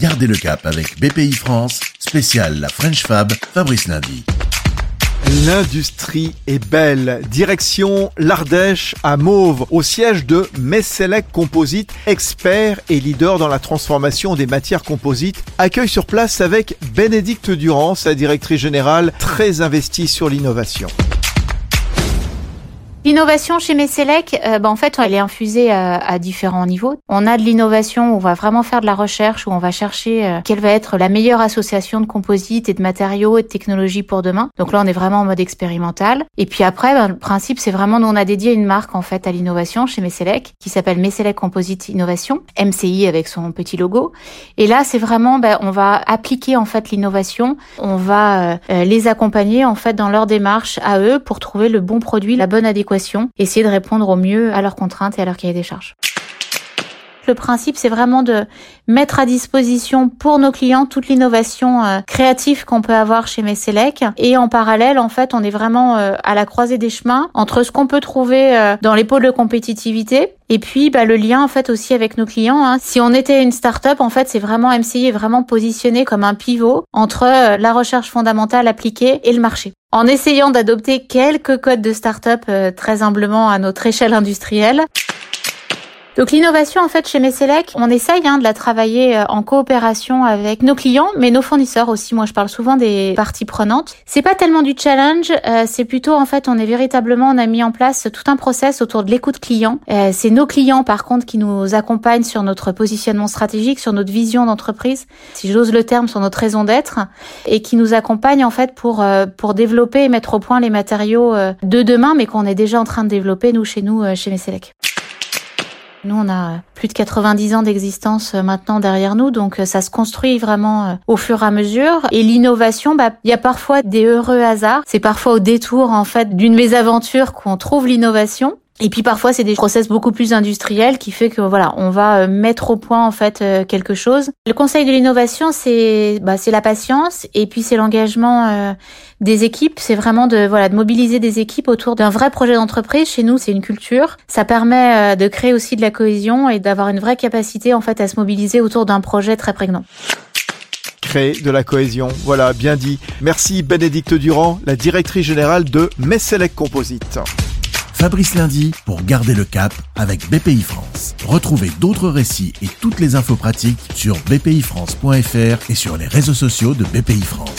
Gardez le cap avec BPI France, spécial la French Fab, Fabrice Lundi. L'industrie est belle. Direction l'Ardèche à Mauve, au siège de Messelec Composite, expert et leader dans la transformation des matières composites. Accueil sur place avec Bénédicte Durand, sa directrice générale, très investie sur l'innovation. L'innovation chez Messelec, euh, bah, en fait, elle est infusée à, à, différents niveaux. On a de l'innovation où on va vraiment faire de la recherche, où on va chercher euh, quelle va être la meilleure association de composites et de matériaux et de technologies pour demain. Donc là, on est vraiment en mode expérimental. Et puis après, bah, le principe, c'est vraiment, nous, on a dédié une marque en fait à l'innovation chez Messelec, qui s'appelle Messelec Composite Innovation, MCI avec son petit logo. Et là, c'est vraiment, bah, on va appliquer en fait l'innovation, on va euh, les accompagner en fait dans leur démarche à eux pour trouver le bon produit, la bonne adéquation essayer de répondre au mieux à leurs contraintes et à leur cahier des charges. Le principe, c'est vraiment de mettre à disposition pour nos clients toute l'innovation euh, créative qu'on peut avoir chez Messelec. Et en parallèle, en fait, on est vraiment euh, à la croisée des chemins entre ce qu'on peut trouver euh, dans les pôles de compétitivité et puis bah, le lien en fait aussi avec nos clients. Hein. Si on était une start-up, en fait, c'est vraiment MCI est vraiment positionné comme un pivot entre la recherche fondamentale appliquée et le marché en essayant d'adopter quelques codes de start-up très humblement à notre échelle industrielle. Donc l'innovation en fait chez Messelec, on essaye hein, de la travailler euh, en coopération avec nos clients, mais nos fournisseurs aussi. Moi, je parle souvent des parties prenantes. C'est pas tellement du challenge, euh, c'est plutôt en fait on est véritablement on a mis en place tout un process autour de l'écoute client. Euh, c'est nos clients par contre qui nous accompagnent sur notre positionnement stratégique, sur notre vision d'entreprise, si j'ose le terme, sur notre raison d'être, et qui nous accompagnent en fait pour pour développer et mettre au point les matériaux de demain, mais qu'on est déjà en train de développer nous chez nous chez Messelec. Nous, on a plus de 90 ans d'existence euh, maintenant derrière nous, donc euh, ça se construit vraiment euh, au fur et à mesure. Et l'innovation, bah, il y a parfois des heureux hasards. C'est parfois au détour en fait d'une mésaventure qu'on trouve l'innovation. Et puis parfois c'est des process beaucoup plus industriels qui fait que voilà on va euh, mettre au point en fait euh, quelque chose. Le conseil de l'innovation c'est bah, c'est la patience et puis c'est l'engagement euh, des équipes. C'est vraiment de voilà de mobiliser des équipes autour d'un vrai projet d'entreprise. Chez nous c'est une culture. Ça permet de créer aussi de la cohésion et d'avoir une vraie capacité en fait à se mobiliser autour d'un projet très prégnant créer de la cohésion. Voilà, bien dit. Merci Bénédicte Durand, la directrice générale de Messelec Composite. Fabrice Lundi pour garder le cap avec BPI France. Retrouvez d'autres récits et toutes les infos pratiques sur bpifrance.fr et sur les réseaux sociaux de BPI France.